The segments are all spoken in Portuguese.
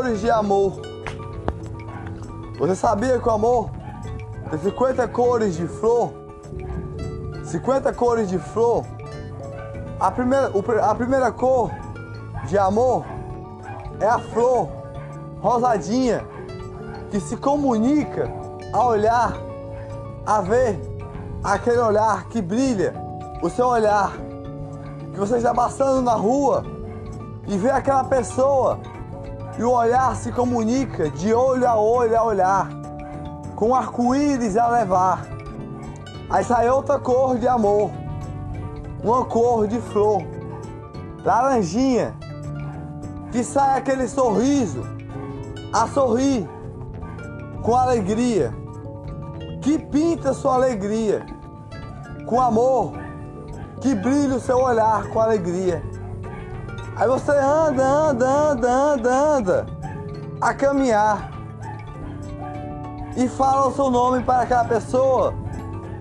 Cores de amor. Você sabia que o amor tem 50 cores de flor? 50 cores de flor. A primeira, a primeira cor de amor é a flor rosadinha que se comunica a olhar, a ver aquele olhar que brilha, o seu olhar que você está passando na rua e vê aquela pessoa e o olhar se comunica de olho a olho a olhar, com arco-íris a levar. Aí sai outra cor de amor, uma cor de flor, laranjinha, que sai aquele sorriso a sorrir com alegria, que pinta sua alegria com amor, que brilha o seu olhar com alegria. Aí você anda, anda, anda, anda, anda a caminhar e fala o seu nome para aquela pessoa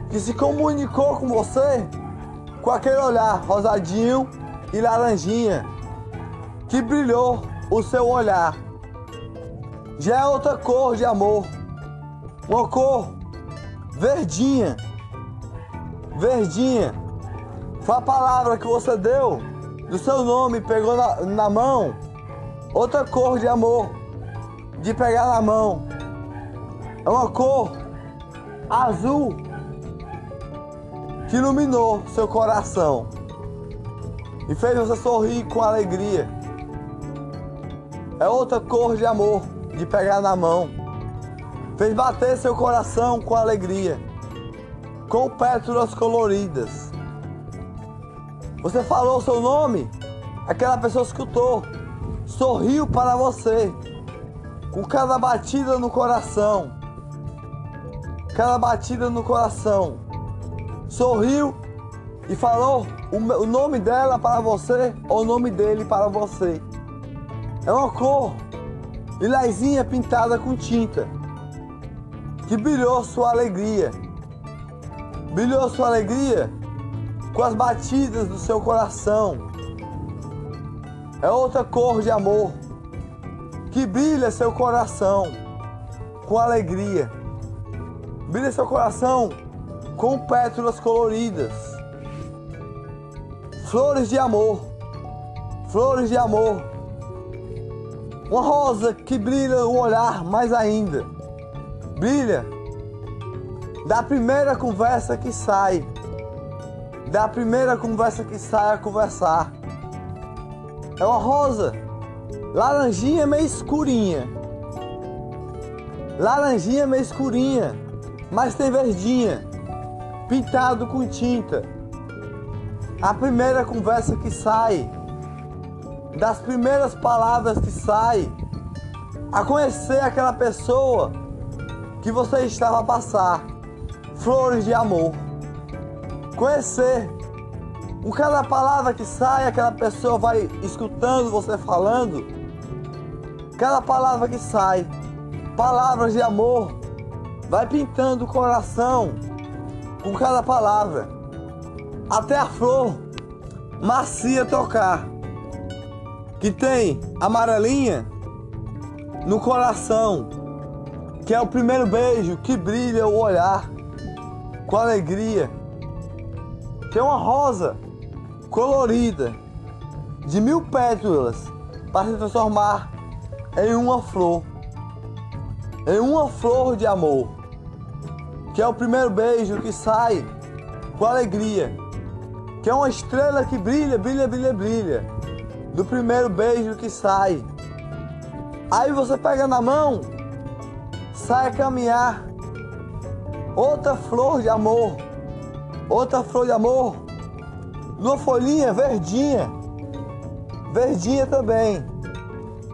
que se comunicou com você com aquele olhar rosadinho e laranjinha que brilhou o seu olhar. Já é outra cor de amor, uma cor verdinha, verdinha. Foi a palavra que você deu do seu nome, pegou na, na mão. Outra cor de amor, de pegar na mão. É uma cor azul que iluminou seu coração e fez você sorrir com alegria. É outra cor de amor, de pegar na mão. Fez bater seu coração com alegria, com pétalas coloridas. Você falou o seu nome, aquela pessoa escutou, sorriu para você, com cada batida no coração. Cada batida no coração. Sorriu e falou o nome dela para você ou o nome dele para você. É uma cor lilazinha pintada com tinta que brilhou sua alegria. Brilhou sua alegria com as batidas do seu coração. É outra cor de amor que brilha seu coração com alegria. Brilha seu coração com pétalas coloridas. Flores de amor. Flores de amor. Uma rosa que brilha o olhar mais ainda brilha da primeira conversa que sai, da primeira conversa que sai a conversar. É uma rosa, laranjinha meio escurinha, laranjinha meio escurinha, mas tem verdinha, pintado com tinta. A primeira conversa que sai, das primeiras palavras que sai, a conhecer aquela pessoa que você estava a passar flores de amor. Conhecer. Com cada palavra que sai, aquela pessoa vai escutando você falando. Cada palavra que sai, palavras de amor, vai pintando o coração com cada palavra. Até a flor macia tocar, que tem amarelinha no coração que é o primeiro beijo que brilha o olhar com alegria, que é uma rosa colorida de mil pétalas para se transformar em uma flor, em uma flor de amor, que é o primeiro beijo que sai com alegria, que é uma estrela que brilha, brilha, brilha, brilha, do primeiro beijo que sai. Aí você pega na mão sai a caminhar. Outra flor de amor, outra flor de amor, numa folhinha verdinha, verdinha também,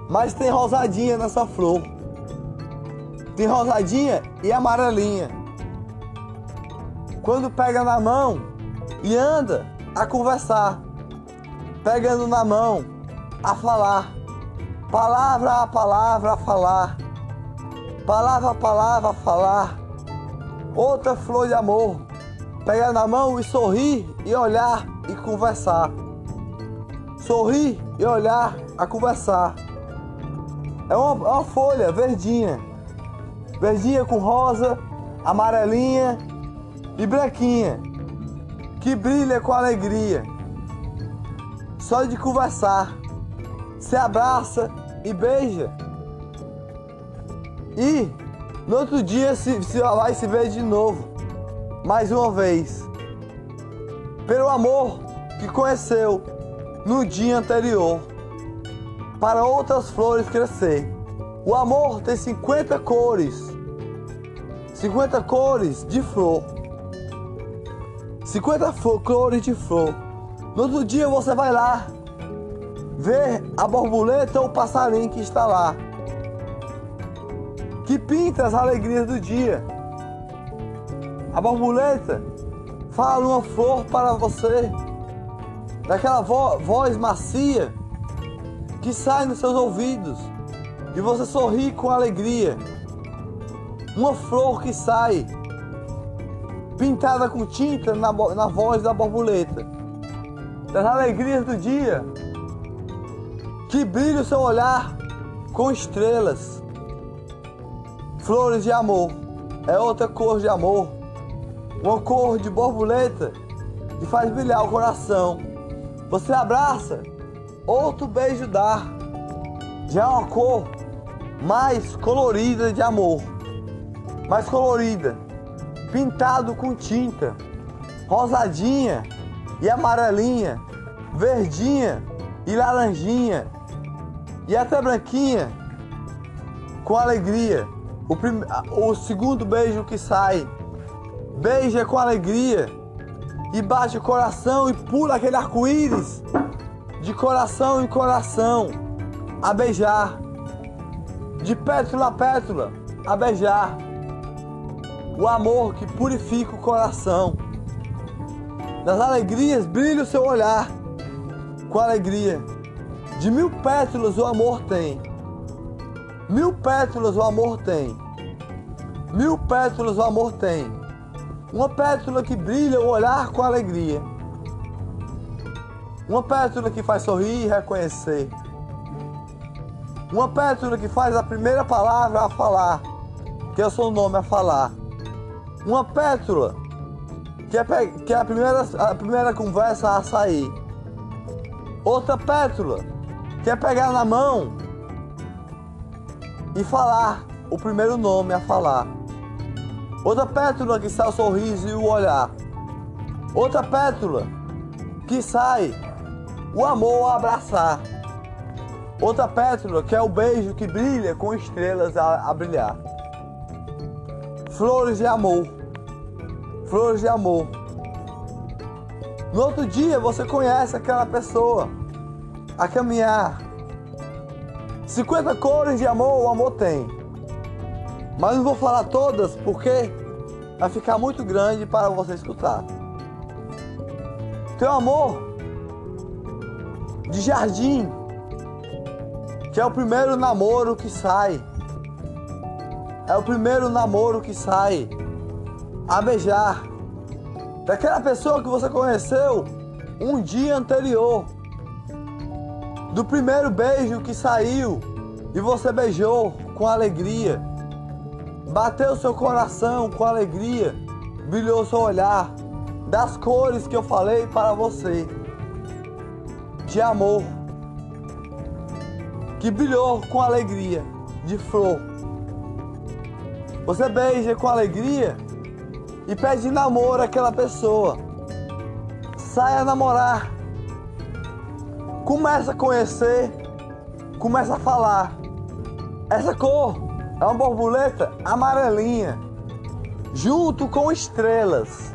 mas tem rosadinha nessa flor. Tem rosadinha e amarelinha. Quando pega na mão e anda a conversar, pegando na mão a falar, palavra a palavra a falar. Palavra a palavra a falar. Outra flor de amor, pegar na mão e sorrir e olhar e conversar. Sorrir e olhar a conversar. É uma, é uma folha verdinha. Verdinha com rosa, amarelinha e branquinha. Que brilha com alegria. Só de conversar. Se abraça e beija. E no outro dia se, se vai se ver de novo. Mais uma vez. Pelo amor que conheceu no dia anterior. Para outras flores crescer. O amor tem 50 cores. 50 cores de flor. 50 cores de flor. No outro dia você vai lá ver a borboleta ou o passarinho que está lá. Que pinta as alegrias do dia. A borboleta fala uma flor para você. Daquela vo voz macia que sai nos seus ouvidos e você sorri com alegria. Uma flor que sai pintada com tinta na, na voz da borboleta. Das alegrias do dia que brilha o seu olhar com estrelas. Flores de amor é outra cor de amor, uma cor de borboleta que faz brilhar o coração. Você abraça, outro beijo dá. Já é uma cor mais colorida de amor, mais colorida, pintado com tinta, rosadinha e amarelinha, verdinha e laranjinha e até branquinha, com alegria. O, prim... o segundo beijo que sai, beija com alegria e bate o coração e pula aquele arco-íris de coração em coração a beijar, de pétula a pétula a beijar. O amor que purifica o coração. Nas alegrias brilha o seu olhar com alegria. De mil pétalas o amor tem. Mil pétalas o amor tem. Mil pétalas o amor tem. Uma pétala que brilha o olhar com alegria. Uma pétala que faz sorrir e reconhecer. Uma pétala que faz a primeira palavra a falar, que é o seu nome a falar. Uma pétala que é, que é a, primeira, a primeira conversa a sair. Outra pétala quer pegar na mão e falar o primeiro nome a falar. Outra pétula que sai o sorriso e o olhar. Outra pétula que sai o amor a abraçar. Outra pétula que é o beijo que brilha com estrelas a, a brilhar. Flores de amor. Flores de amor. No outro dia você conhece aquela pessoa a caminhar. 50 cores de amor o amor tem. Mas não vou falar todas porque vai ficar muito grande para você escutar. Tem o amor de jardim, que é o primeiro namoro que sai. É o primeiro namoro que sai a beijar. Daquela pessoa que você conheceu um dia anterior do primeiro beijo que saiu e você beijou com alegria, bateu seu coração com alegria, brilhou seu olhar, das cores que eu falei para você, de amor, que brilhou com alegria, de flor. Você beija com alegria e pede namoro àquela pessoa. Saia a namorar começa a conhecer, começa a falar. Essa cor é uma borboleta amarelinha, junto com estrelas,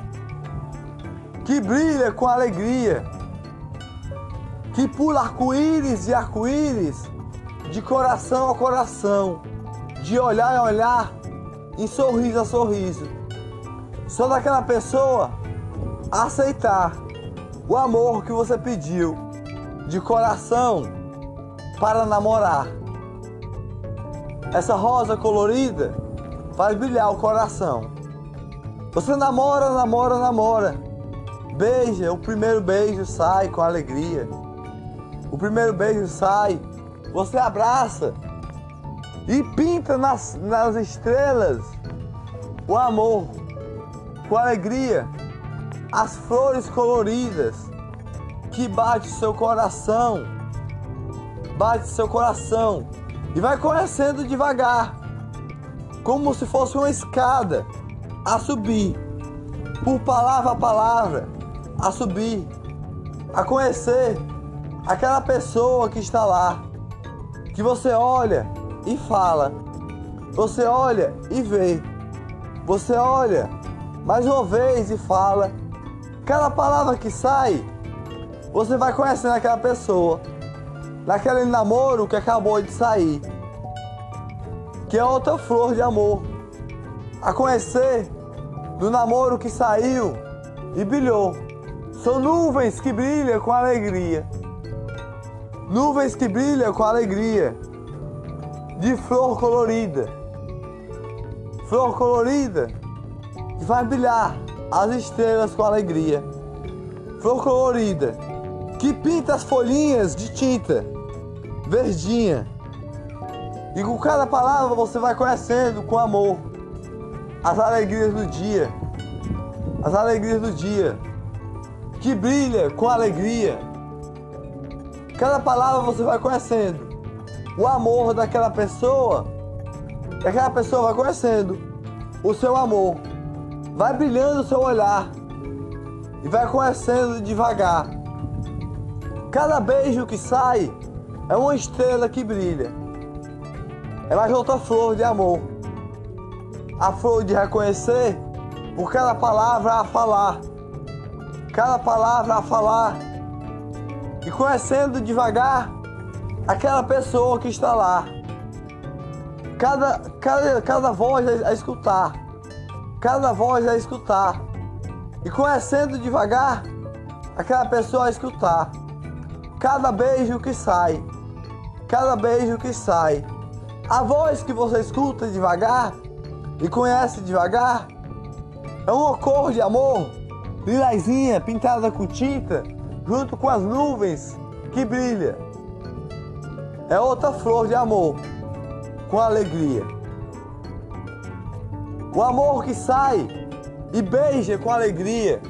que brilha com alegria, que pula arco-íris e arco-íris, de coração a coração, de olhar a olhar, em sorriso a sorriso. Só daquela pessoa aceitar o amor que você pediu de coração para namorar. Essa rosa colorida faz brilhar o coração. Você namora, namora, namora. Beija, o primeiro beijo sai com alegria. O primeiro beijo sai, você abraça e pinta nas, nas estrelas o amor, com alegria, as flores coloridas que bate seu coração, bate seu coração e vai conhecendo devagar, como se fosse uma escada a subir, por palavra a palavra, a subir, a conhecer aquela pessoa que está lá, que você olha e fala, você olha e vê, você olha mais uma vez e fala, cada palavra que sai, você vai conhecendo aquela pessoa, naquele namoro que acabou de sair, que é outra flor de amor, a conhecer do namoro que saiu e brilhou. São nuvens que brilham com alegria. Nuvens que brilham com alegria. De flor colorida. Flor colorida que vai brilhar as estrelas com alegria. Flor colorida que pinta as folhinhas de tinta verdinha. E com cada palavra você vai conhecendo com amor as alegrias do dia. As alegrias do dia. Que brilha com alegria. Cada palavra você vai conhecendo o amor daquela pessoa. E aquela pessoa vai conhecendo o seu amor. Vai brilhando o seu olhar. E vai conhecendo devagar. Cada beijo que sai é uma estrela que brilha. É mais outra flor de amor. A flor de reconhecer por cada palavra a falar, cada palavra a falar, e conhecendo devagar aquela pessoa que está lá, cada, cada, cada voz a escutar, cada voz a escutar, e conhecendo devagar aquela pessoa a escutar, cada beijo que sai, cada beijo que sai, a voz que você escuta devagar e conhece devagar. É uma cor de amor, lilazinha pintada com tinta, junto com as nuvens que brilha. É outra flor de amor, com alegria. O amor que sai e beija com alegria,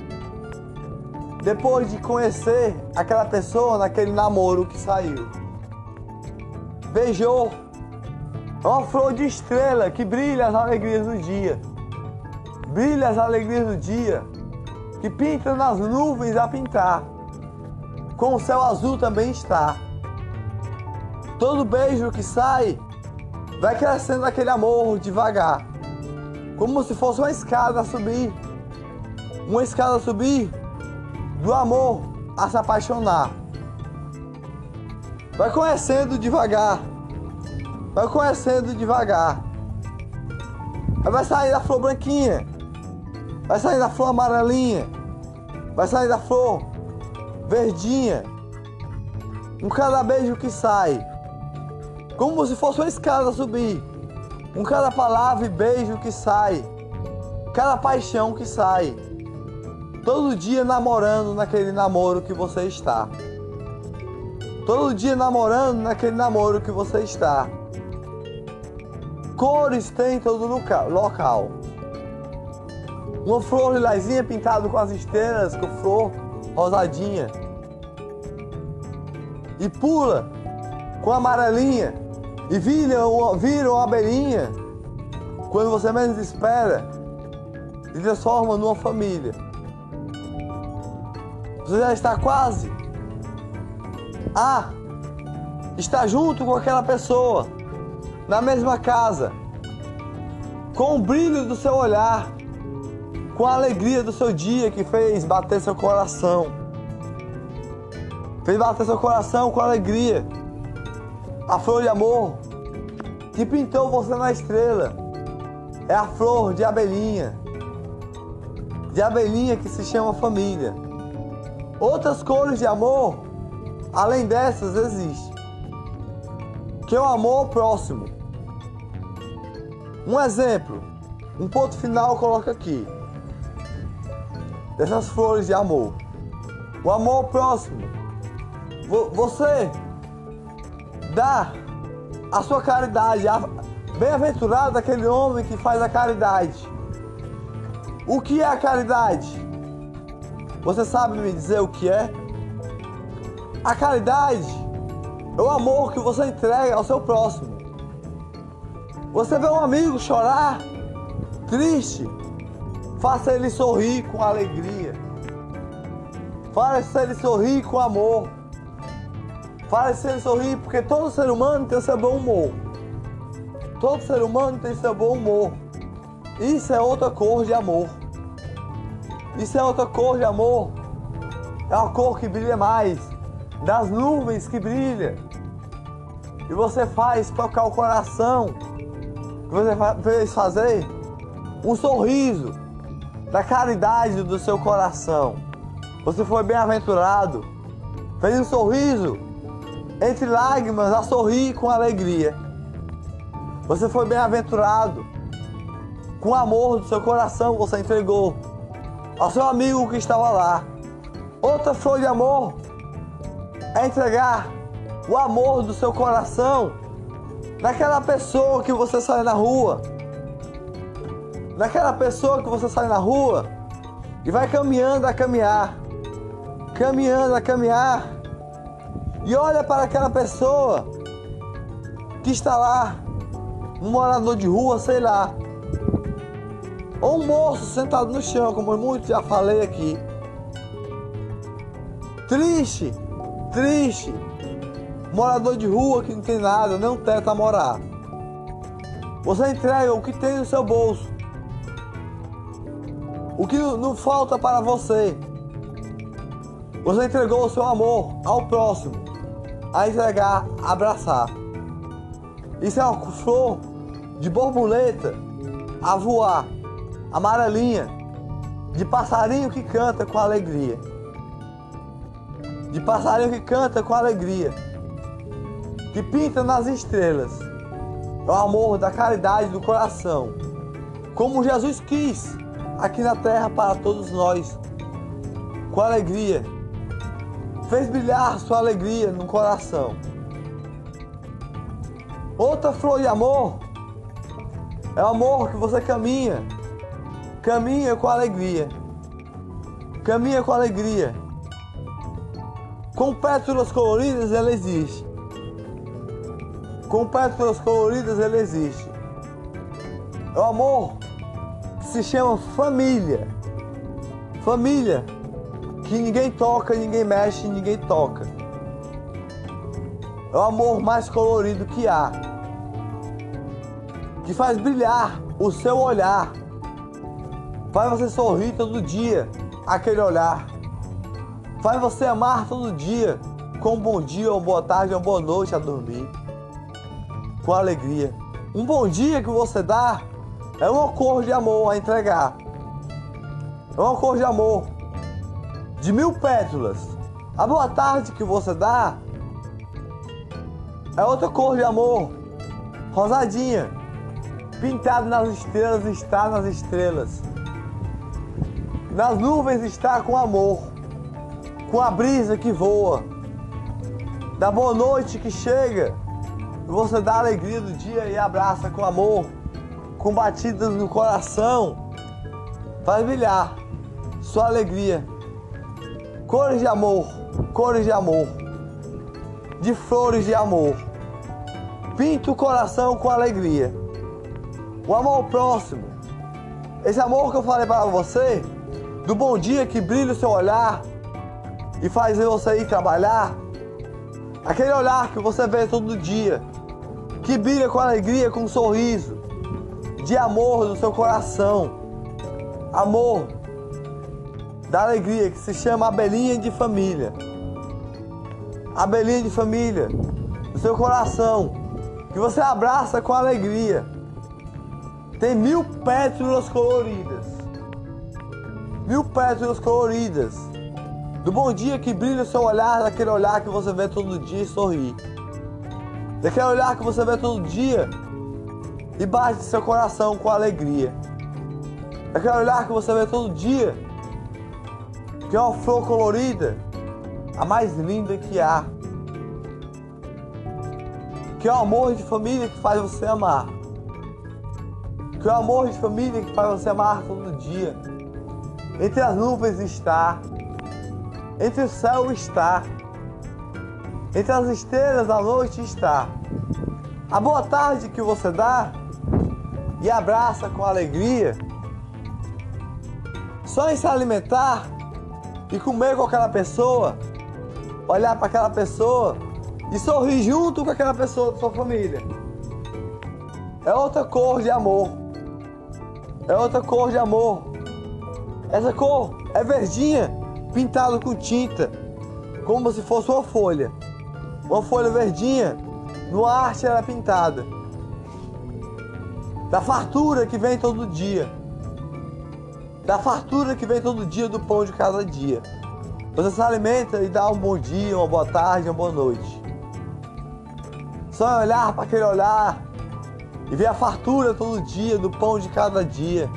depois de conhecer aquela pessoa naquele namoro que saiu. Beijou é uma flor de estrela que brilha as alegrias do dia. Brilha as alegrias do dia. Que pinta nas nuvens a pintar. Com o céu azul também está. Todo beijo que sai vai crescendo aquele amor devagar. Como se fosse uma escada a subir. Uma escada a subir do amor a se apaixonar. Vai conhecendo devagar Vai conhecendo devagar. Aí vai sair da flor branquinha. Vai sair da flor amarelinha. Vai sair da flor verdinha. Um cada beijo que sai. Como se fosse uma escada a subir. Um cada palavra e beijo que sai. Cada paixão que sai. Todo dia namorando naquele namoro que você está. Todo dia namorando naquele namoro que você está. Cores tem em todo local. Uma flor lilazinha pintada com as estrelas, com flor rosadinha. E pula com amarelinha. E vira uma, vira uma abelhinha. Quando você menos espera. E transforma numa família. Você já está quase a estar junto com aquela pessoa na mesma casa, com o brilho do seu olhar, com a alegria do seu dia que fez bater seu coração. Fez bater seu coração com alegria. A flor de amor que pintou você na estrela é a flor de abelhinha. De abelhinha que se chama família. Outras cores de amor, além dessas, existem. Que é o amor próximo. Um exemplo, um ponto final coloca aqui. Dessas flores de amor. O amor próximo. Você dá a sua caridade. Bem-aventurado aquele homem que faz a caridade. O que é a caridade? Você sabe me dizer o que é? A caridade é o amor que você entrega ao seu próximo. Você vê um amigo chorar, triste, faça ele sorrir com alegria. Faça ele sorrir com amor. Faça ele sorrir porque todo ser humano tem seu bom humor. Todo ser humano tem seu bom humor. Isso é outra cor de amor. Isso é outra cor de amor. É uma cor que brilha mais. Das nuvens que brilha. E você faz tocar o coração. Você fez fazer um sorriso da caridade do seu coração. Você foi bem-aventurado. Fez um sorriso entre lágrimas a sorrir com alegria. Você foi bem-aventurado. Com o amor do seu coração você entregou ao seu amigo que estava lá. Outra flor de amor é entregar o amor do seu coração naquela pessoa que você sai na rua. Naquela pessoa que você sai na rua e vai caminhando a caminhar, caminhando a caminhar, e olha para aquela pessoa que está lá, um morador de rua, sei lá, ou um moço sentado no chão, como muito já falei aqui. Triste, triste. Morador de rua que não tem nada, nem um teto a morar. Você entrega o que tem no seu bolso. O que não falta para você. Você entregou o seu amor ao próximo. A entregar, abraçar. Isso é uma flor de borboleta a voar amarelinha, de passarinho que canta com alegria. De passarinho que canta com alegria. Que pinta nas estrelas. É o amor da caridade do coração. Como Jesus quis aqui na terra para todos nós. Com alegria. Fez brilhar sua alegria no coração. Outra flor de amor é o amor que você caminha Caminha com alegria. Caminha com alegria. Com pétalas coloridas ela existe. Com pétalas coloridas ela existe. É o amor que se chama família. Família que ninguém toca, ninguém mexe, ninguém toca. É o amor mais colorido que há. Que faz brilhar o seu olhar Faz você sorrir todo dia, aquele olhar. Faz você amar todo dia, com um bom dia, uma boa tarde, uma boa noite a dormir. Com alegria. Um bom dia que você dá é uma cor de amor a entregar. É uma cor de amor. De mil pétalas. A boa tarde que você dá é outra cor de amor. Rosadinha. Pintado nas estrelas, está nas estrelas. Nas nuvens está com amor, com a brisa que voa, da boa noite que chega, você dá a alegria do dia e abraça com amor, com batidas no coração, faz brilhar sua alegria. Cores de amor, cores de amor, de flores de amor. Pinta o coração com alegria. O amor próximo. Esse amor que eu falei para você do bom dia que brilha o seu olhar e faz você ir trabalhar, aquele olhar que você vê todo dia, que brilha com alegria, com um sorriso, de amor do seu coração, amor da alegria que se chama abelhinha de família, abelhinha de família do seu coração, que você abraça com alegria, tem mil pétalas coloridas mil pétalas coloridas. Do bom dia que brilha o seu olhar, daquele olhar que você vê todo dia e sorri. Daquele olhar que você vê todo dia e bate seu coração com alegria. Daquele olhar que você vê todo dia, que é uma flor colorida, a mais linda que há. Que é o amor de família que faz você amar. Que é o amor de família que faz você amar todo dia. Entre as nuvens está. Entre o céu está. Entre as estrelas da noite está. A boa tarde que você dá e abraça com alegria. Só em se alimentar e comer com aquela pessoa, olhar para aquela pessoa e sorrir junto com aquela pessoa da sua família. É outra cor de amor. É outra cor de amor. Essa cor é verdinha, pintada com tinta, como se fosse uma folha. Uma folha verdinha, no arte ela é pintada. Da fartura que vem todo dia. Da fartura que vem todo dia do pão de cada dia. Você se alimenta e dá um bom dia, uma boa tarde, uma boa noite. Só olhar para aquele olhar e ver a fartura todo dia do pão de cada dia.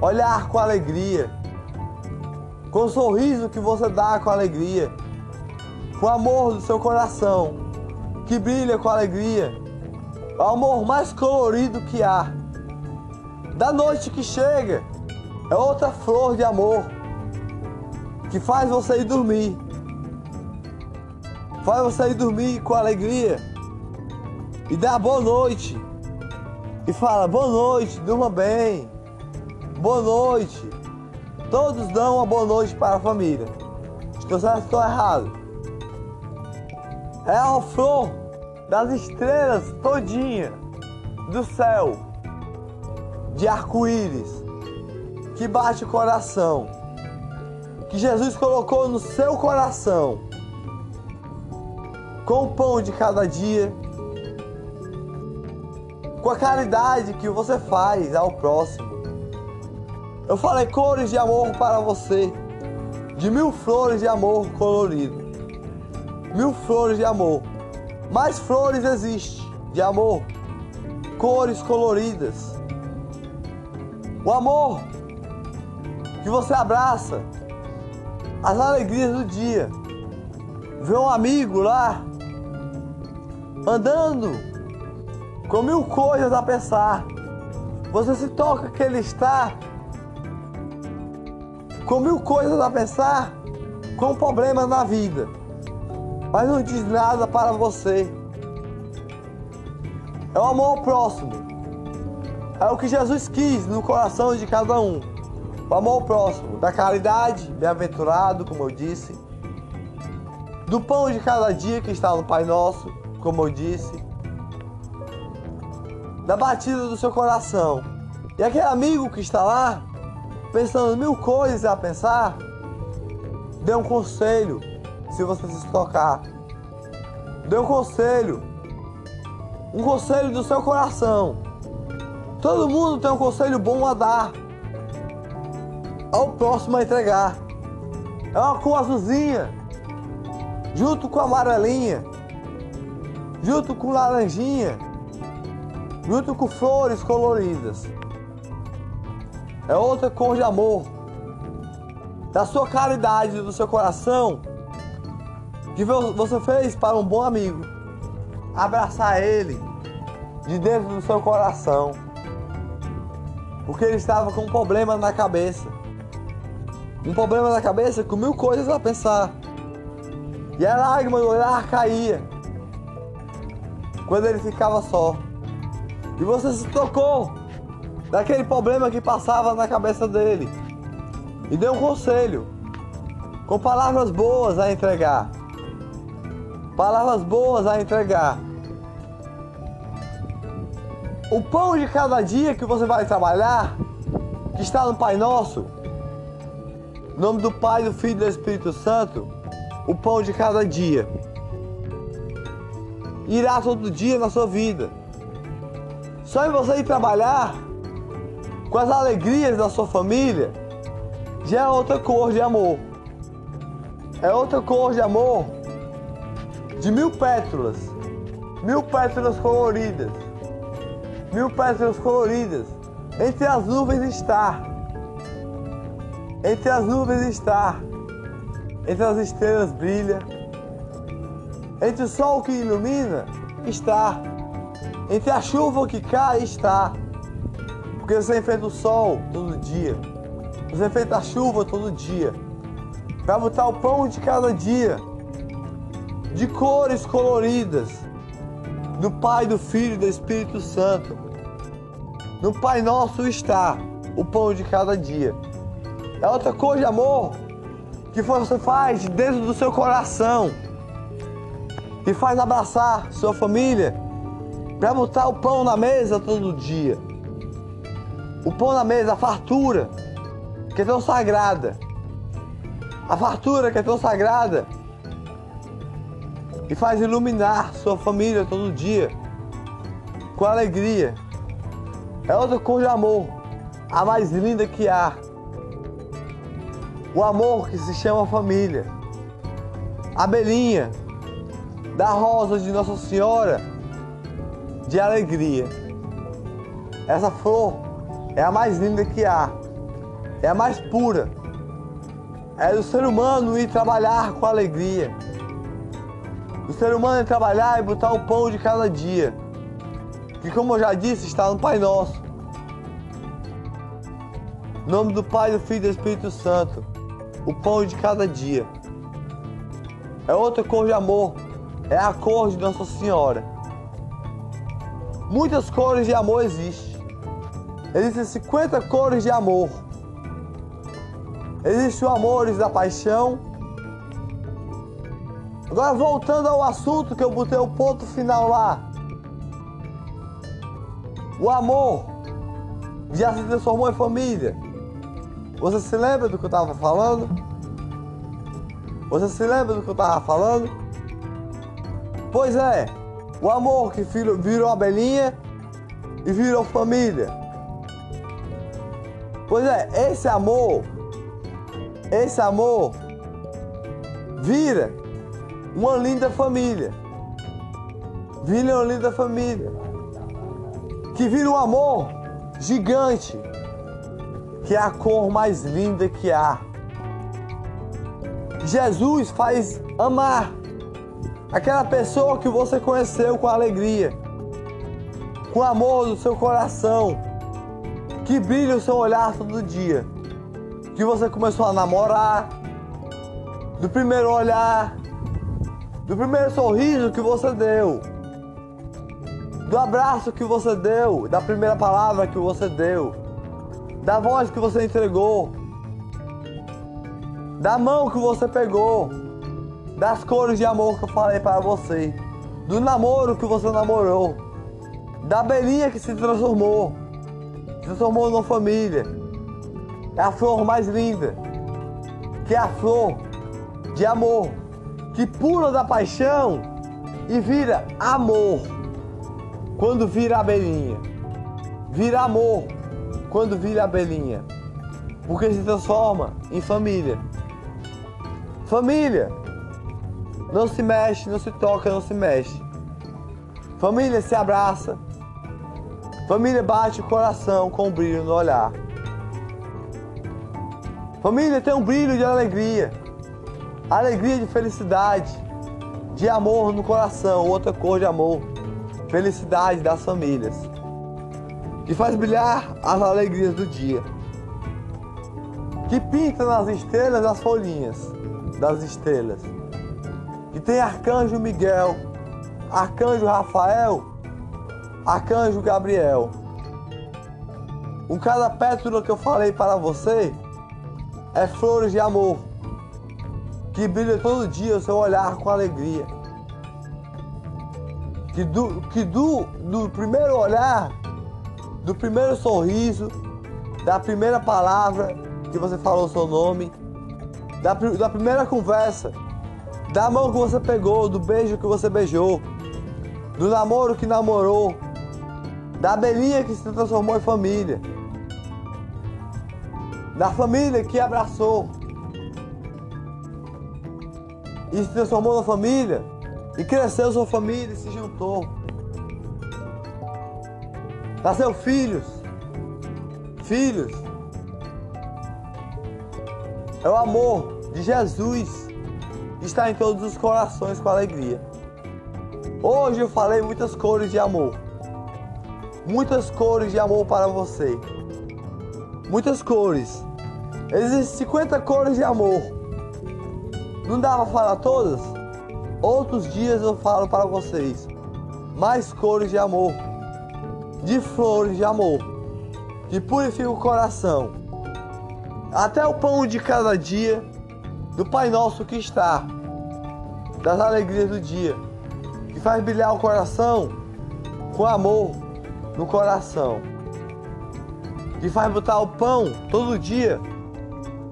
Olhar com alegria, com o sorriso que você dá com alegria, com o amor do seu coração que brilha com alegria, o amor mais colorido que há. Da noite que chega, é outra flor de amor que faz você ir dormir. Faz você ir dormir com alegria e dá boa noite. E fala boa noite, durma bem. Boa noite. Todos dão uma boa noite para a família. Estou certo estou errado. É a flor das estrelas todinha do céu de arco-íris que bate o coração. Que Jesus colocou no seu coração com o pão de cada dia com a caridade que você faz ao próximo. Eu falei cores de amor para você, de mil flores de amor colorido, mil flores de amor. Mais flores existe de amor, cores coloridas. O amor que você abraça, as alegrias do dia. Vê um amigo lá andando com mil coisas a pensar. Você se toca que ele está com mil coisas a pensar, com problemas na vida, mas não diz nada para você. É o amor ao próximo. É o que Jesus quis no coração de cada um. O amor ao próximo, da caridade, bem-aventurado, como eu disse, do pão de cada dia que está no Pai Nosso, como eu disse, da batida do seu coração. E aquele amigo que está lá, pensando mil coisas a pensar, dê um conselho se você se tocar. Dê um conselho. Um conselho do seu coração. Todo mundo tem um conselho bom a dar. Ao próximo a entregar. É uma cor azulzinha. Junto com a amarelinha. Junto com laranjinha junto com flores coloridas. É outra cor de amor, da sua caridade, do seu coração, que você fez para um bom amigo. Abraçar ele de dentro do seu coração, porque ele estava com um problema na cabeça. Um problema na cabeça com mil coisas a pensar. E a lágrima do olhar caía quando ele ficava só. E você se tocou daquele problema que passava na cabeça dele. E deu um conselho. Com palavras boas a entregar. Palavras boas a entregar. O pão de cada dia que você vai trabalhar, que está no Pai Nosso, em nome do Pai, do Filho e do Espírito Santo, o pão de cada dia. Irá todo dia na sua vida. Só em você ir trabalhar com as alegrias da sua família já é outra cor de amor. É outra cor de amor de mil pétalas, mil pétalas coloridas, mil pétalas coloridas. Entre as nuvens está, entre as nuvens está, entre as estrelas brilha, entre o sol que ilumina Está. Entre a chuva que cai, está. Porque você enfrenta o sol todo dia. Você enfrenta a chuva todo dia. Para botar o pão de cada dia. De cores coloridas. Do Pai, do Filho e do Espírito Santo. No Pai Nosso está o pão de cada dia. É outra coisa de amor que você faz dentro do seu coração e faz abraçar sua família para botar o pão na mesa todo dia. O pão na mesa, a fartura, que é tão sagrada. A fartura que é tão sagrada e faz iluminar sua família todo dia com alegria. É outra cor de amor, a mais linda que há. O amor que se chama família. A belinha da rosa de Nossa Senhora de alegria. Essa flor é a mais linda que há. É a mais pura. É do ser humano ir trabalhar com alegria. O ser humano ir trabalhar e botar o pão de cada dia. Que como eu já disse, está no Pai Nosso. Em nome do Pai, do Filho e do Espírito Santo o pão de cada dia. É outra cor de amor, é a cor de Nossa Senhora. Muitas cores de amor existem. Existem 50 cores de amor. Existe o amor da paixão. Agora voltando ao assunto que eu botei o ponto final lá. O amor já se transformou em família. Você se lembra do que eu estava falando? Você se lembra do que eu estava falando? Pois é, o amor que virou abelhinha e virou família. Pois é, esse amor, esse amor vira uma linda família. Vira uma linda família. Que vira um amor gigante que é a cor mais linda que há. Jesus faz amar aquela pessoa que você conheceu com alegria, com amor do seu coração, que brilha o seu olhar todo dia, que você começou a namorar, do primeiro olhar, do primeiro sorriso que você deu, do abraço que você deu, da primeira palavra que você deu. Da voz que você entregou, da mão que você pegou, das cores de amor que eu falei para você, do namoro que você namorou, da belinha que se transformou, transformou numa família. É a flor mais linda, que é a flor de amor, que pula da paixão e vira amor. Quando vira abelhinha, vira amor quando vira abelhinha, porque se transforma em família. Família não se mexe, não se toca, não se mexe. Família se abraça. Família bate o coração com um brilho no olhar. Família tem um brilho de alegria, alegria de felicidade, de amor no coração, outra cor de amor, felicidade das famílias que faz brilhar as alegrias do dia, que pinta nas estrelas as folhinhas das estrelas, que tem arcanjo Miguel, arcanjo Rafael, arcanjo Gabriel. Com cada pétala que eu falei para você é flores de amor, que brilha todo dia o seu olhar com alegria. Que do, que do, do primeiro olhar do primeiro sorriso, da primeira palavra que você falou o seu nome, da, da primeira conversa, da mão que você pegou, do beijo que você beijou, do namoro que namorou, da abelhinha que se transformou em família, da família que abraçou e se transformou na família e cresceu sua família e se juntou. Nasceu filhos. Filhos. É o amor de Jesus está em todos os corações com alegria. Hoje eu falei muitas cores de amor. Muitas cores de amor para você. Muitas cores. Existem 50 cores de amor. Não dá para falar todas? Outros dias eu falo para vocês. Mais cores de amor. De flores de amor. Que purifica o coração. Até o pão de cada dia do Pai Nosso que está. Das alegrias do dia. Que faz brilhar o coração com amor no coração. Que faz botar o pão todo dia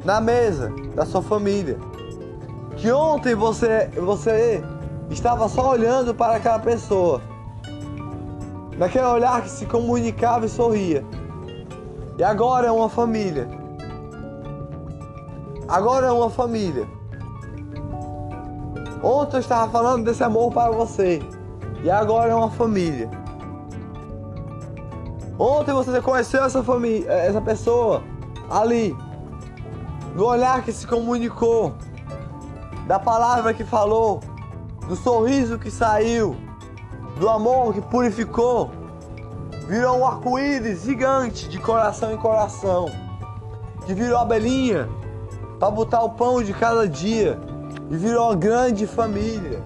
na mesa da sua família. Que ontem você, você estava só olhando para aquela pessoa. Naquele olhar que se comunicava e sorria. E agora é uma família. Agora é uma família. Ontem eu estava falando desse amor para você. E agora é uma família. Ontem você conheceu essa família, essa pessoa ali do olhar que se comunicou, da palavra que falou, do sorriso que saiu, do amor que purificou, virou um arco-íris gigante de coração em coração, que virou abelhinha para botar o pão de cada dia e virou uma grande família.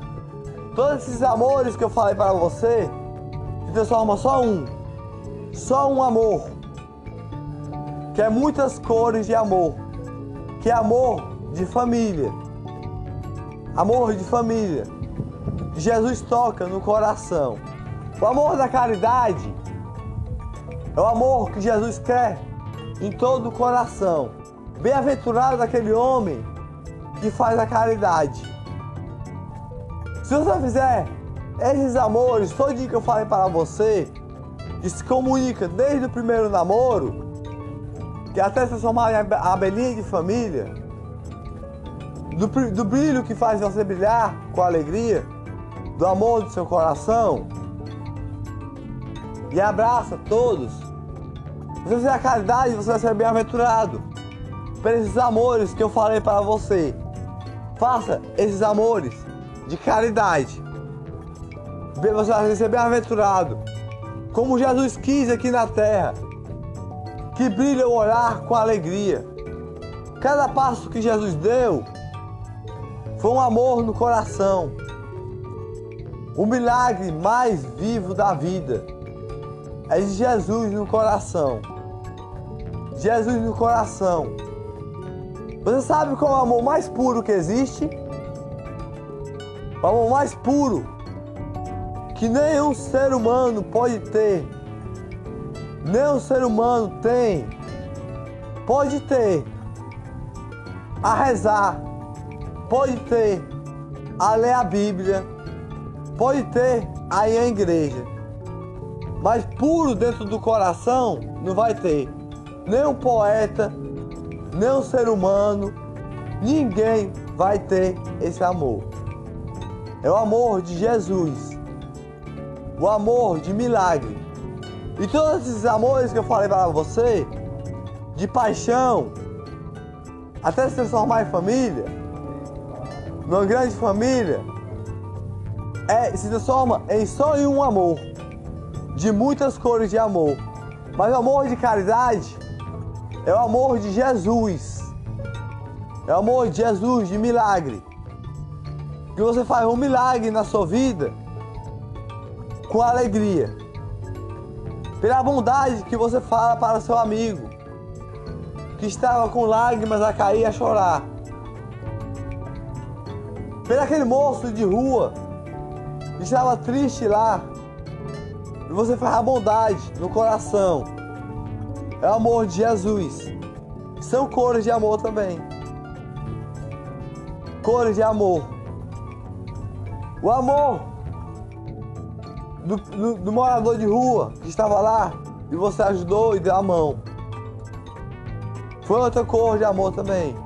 Todos esses amores que eu falei para você se transforma só um, só um amor, que é muitas cores de amor que é amor de família. Amor de família. Jesus toca no coração. O amor da caridade é o amor que Jesus quer em todo o coração. Bem-aventurado aquele homem que faz a caridade. Se você fizer esses amores, todo dia que eu falei para você, que se comunica desde o primeiro namoro, que até se transformar em abelhinha de família, do, do brilho que faz você brilhar com alegria, do amor do seu coração, e abraça todos. Se você fizer a caridade, você vai ser bem-aventurado. Por esses amores que eu falei para você. Faça esses amores de caridade. Você vai ser bem-aventurado. Como Jesus quis aqui na terra que brilha o olhar com alegria. Cada passo que Jesus deu foi um amor no coração. O milagre mais vivo da vida é de Jesus no coração. Jesus no coração. Você sabe qual é o amor mais puro que existe? O amor mais puro que nenhum ser humano pode ter nenhum ser humano tem, pode ter a rezar, pode ter a ler a Bíblia, pode ter a ir à igreja, mas puro dentro do coração não vai ter. Nem um poeta, nem um ser humano, ninguém vai ter esse amor. É o amor de Jesus, o amor de milagre e todos esses amores que eu falei para você, de paixão, até se transformar em família, numa grande família, é, se transforma em só em um amor, de muitas cores de amor. Mas o amor de caridade é o amor de Jesus. É o amor de Jesus, de milagre. Que você faz um milagre na sua vida com alegria pela bondade que você fala para seu amigo, que estava com lágrimas a cair a chorar, pelo aquele moço de rua que estava triste lá, e você faz a bondade no coração, é o amor de Jesus. São cores de amor também. Cores de amor. O amor do, do, do, morador de rua que estava lá e você ajudou e deu a mão. Foi outra cor de amor também.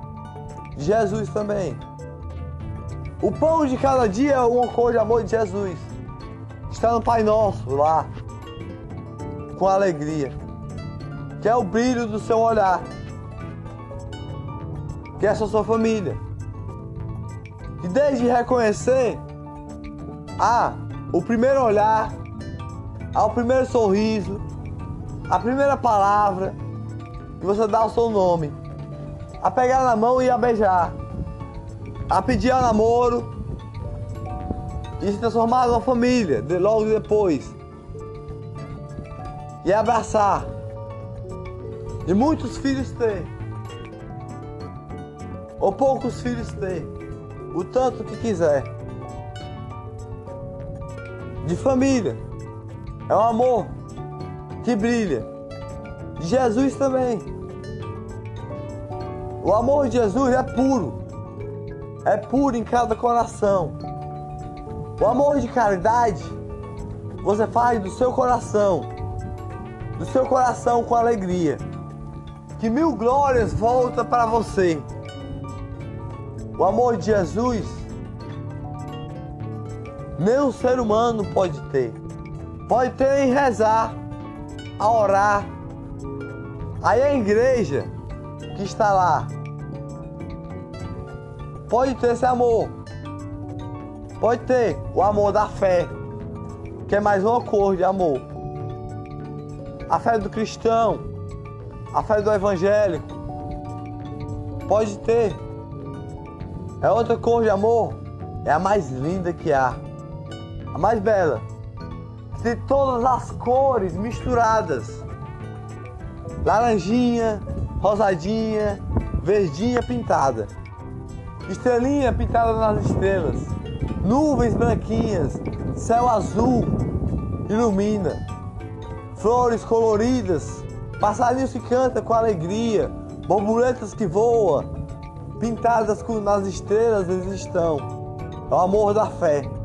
Jesus também. O pão de cada dia é uma cor de amor de Jesus. Está no Pai Nosso lá. Com alegria. Que é o brilho do seu olhar. Que é a sua família. E desde reconhecer, ah, o primeiro olhar, ao primeiro sorriso, a primeira palavra que você dá o seu nome, a pegar na mão e a beijar, a pedir ao namoro e se transformar numa família de, logo depois. E abraçar. E muitos filhos ter. Ou poucos filhos ter. O tanto que quiser de família é um amor que brilha. De Jesus também. O amor de Jesus é puro. É puro em cada coração. O amor de caridade você faz do seu coração. Do seu coração com alegria. Que mil glórias volta para você. O amor de Jesus nenhum ser humano pode ter. Pode ter em rezar a orar. Aí a igreja que está lá pode ter esse amor. Pode ter o amor da fé, que é mais uma cor de amor. A fé do cristão, a fé do evangélico. Pode ter. É outra cor de amor. É a mais linda que há. A mais bela de todas as cores misturadas. Laranjinha, rosadinha, verdinha pintada. Estrelinha pintada nas estrelas. Nuvens branquinhas, céu azul ilumina. Flores coloridas, passarinhos que cantam com alegria, borboletas que voam, pintadas nas estrelas eles estão. É o amor da fé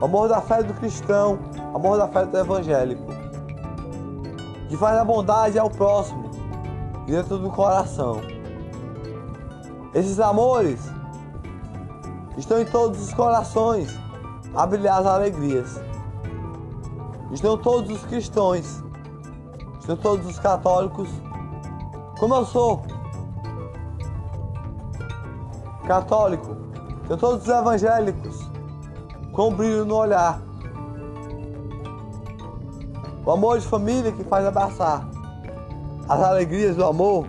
amor da fé do cristão, amor da fé do evangélico, que faz a bondade ao próximo dentro do coração. Esses amores estão em todos os corações a brilhar as alegrias. Estão todos os cristãos, estão todos os católicos, como eu sou católico, estão todos os evangélicos, com brilho no olhar. O amor de família que faz abraçar. As alegrias do amor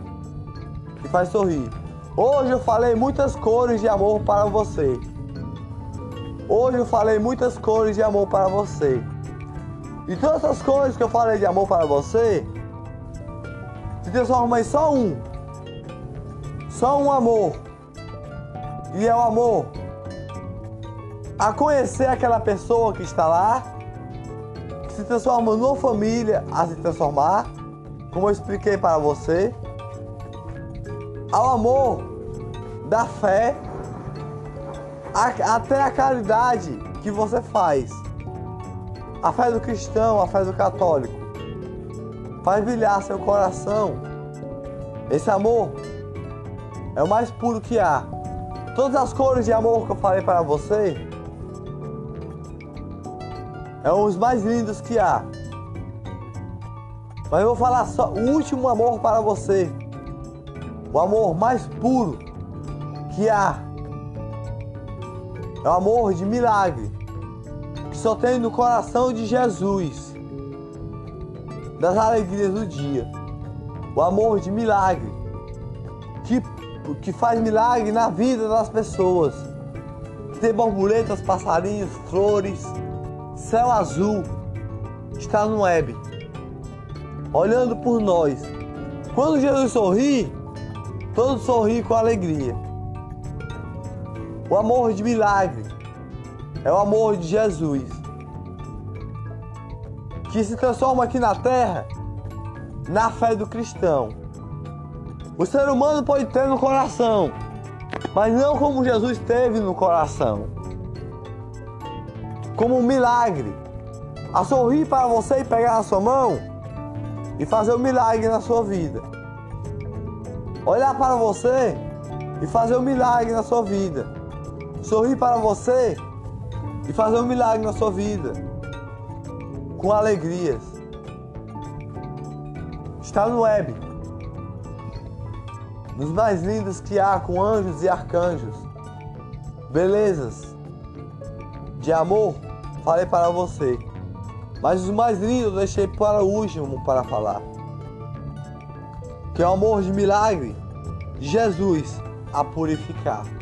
que faz sorrir. Hoje eu falei muitas cores de amor para você. Hoje eu falei muitas cores de amor para você. E todas essas cores que eu falei de amor para você se transformam em só um. Só um amor. E é o amor a conhecer aquela pessoa que está lá, que se transforma numa família a se transformar, como eu expliquei para você, ao amor da fé, a, até a caridade que você faz. A fé do cristão, a fé do católico, faz brilhar seu coração. Esse amor é o mais puro que há. Todas as cores de amor que eu falei para você é um dos mais lindos que há. Mas eu vou falar só o último amor para você. O amor mais puro que há. É o amor de milagre. Que só tem no coração de Jesus. Das alegrias do dia. O amor de milagre. Que, que faz milagre na vida das pessoas. Que tem borboletas, passarinhos, flores céu azul está no web, olhando por nós. Quando Jesus sorri, todos sorri com alegria. O amor de milagre é o amor de Jesus, que se transforma aqui na terra na fé do cristão. O ser humano pode ter no coração, mas não como Jesus teve no coração como um milagre. A sorrir para você e pegar na sua mão e fazer um milagre na sua vida. Olhar para você e fazer um milagre na sua vida. Sorrir para você e fazer um milagre na sua vida. Com alegrias. Está no web. Nos mais lindos que há com anjos e arcanjos. Belezas de amor falei para você. Mas os mais lindos eu deixei para o último para falar. Que é o amor de milagre Jesus a purificar.